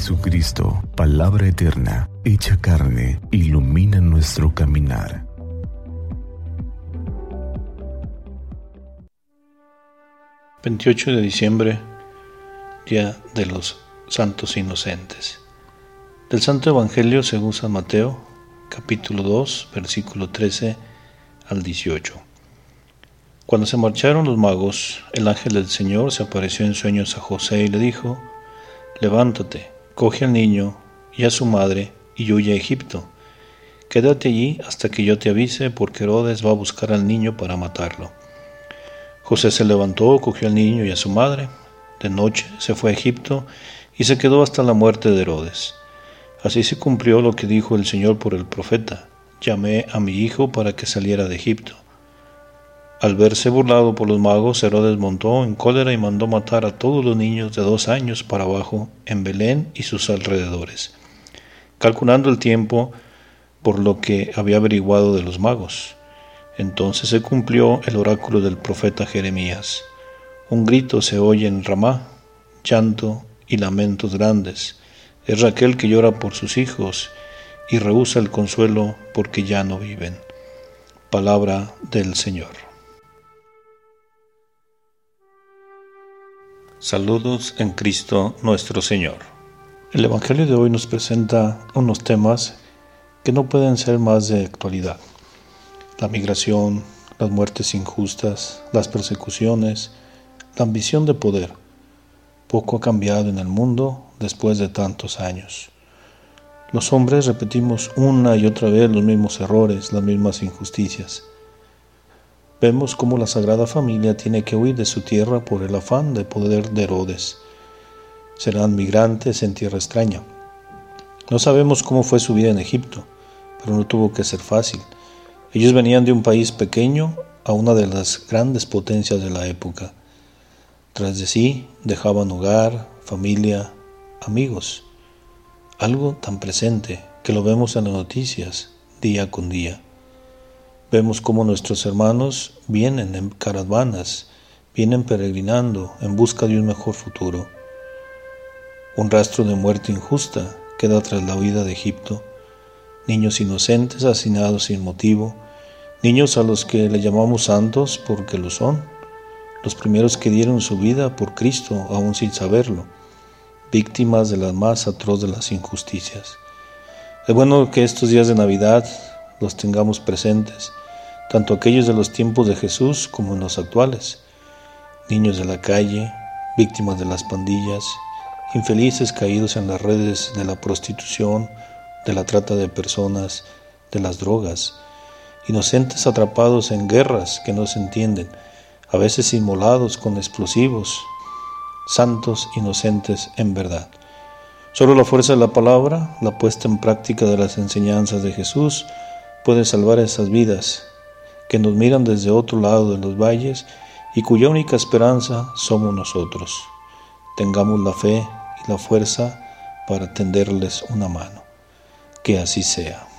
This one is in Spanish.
Jesucristo, palabra eterna, hecha carne, ilumina nuestro caminar. ...28 de diciembre... ...Día de los Santos Inocentes... ...del Santo Evangelio según San Mateo... ...capítulo 2, versículo 13 al 18... Cuando se marcharon los magos... ...el ángel del Señor se apareció en sueños a José y le dijo Levántate, coge al niño y a su madre y huye a Egipto. Quédate allí hasta que yo te avise, porque Herodes va a buscar al niño para matarlo. José se levantó, cogió al niño y a su madre. De noche se fue a Egipto y se quedó hasta la muerte de Herodes. Así se cumplió lo que dijo el Señor por el profeta. Llamé a mi hijo para que saliera de Egipto. Al verse burlado por los magos, Herodes montó en cólera y mandó matar a todos los niños de dos años para abajo en Belén y sus alrededores, calculando el tiempo por lo que había averiguado de los magos. Entonces se cumplió el oráculo del profeta Jeremías. Un grito se oye en Ramá, llanto y lamentos grandes. Es Raquel que llora por sus hijos y rehúsa el consuelo porque ya no viven. Palabra del Señor. Saludos en Cristo nuestro Señor. El Evangelio de hoy nos presenta unos temas que no pueden ser más de actualidad. La migración, las muertes injustas, las persecuciones, la ambición de poder. Poco ha cambiado en el mundo después de tantos años. Los hombres repetimos una y otra vez los mismos errores, las mismas injusticias. Vemos cómo la Sagrada Familia tiene que huir de su tierra por el afán de poder de Herodes. Serán migrantes en tierra extraña. No sabemos cómo fue su vida en Egipto, pero no tuvo que ser fácil. Ellos venían de un país pequeño a una de las grandes potencias de la época. Tras de sí dejaban hogar, familia, amigos. Algo tan presente que lo vemos en las noticias día con día. Vemos cómo nuestros hermanos vienen en caravanas, vienen peregrinando en busca de un mejor futuro. Un rastro de muerte injusta queda tras la huida de Egipto. Niños inocentes asesinados sin motivo, niños a los que le llamamos santos porque lo son, los primeros que dieron su vida por Cristo aún sin saberlo, víctimas de las más atroz de las injusticias. Es bueno que estos días de Navidad los tengamos presentes tanto aquellos de los tiempos de Jesús como en los actuales, niños de la calle, víctimas de las pandillas, infelices caídos en las redes de la prostitución, de la trata de personas, de las drogas, inocentes atrapados en guerras que no se entienden, a veces inmolados con explosivos, santos inocentes en verdad. Solo la fuerza de la palabra, la puesta en práctica de las enseñanzas de Jesús, puede salvar esas vidas que nos miran desde otro lado de los valles y cuya única esperanza somos nosotros. Tengamos la fe y la fuerza para tenderles una mano. Que así sea.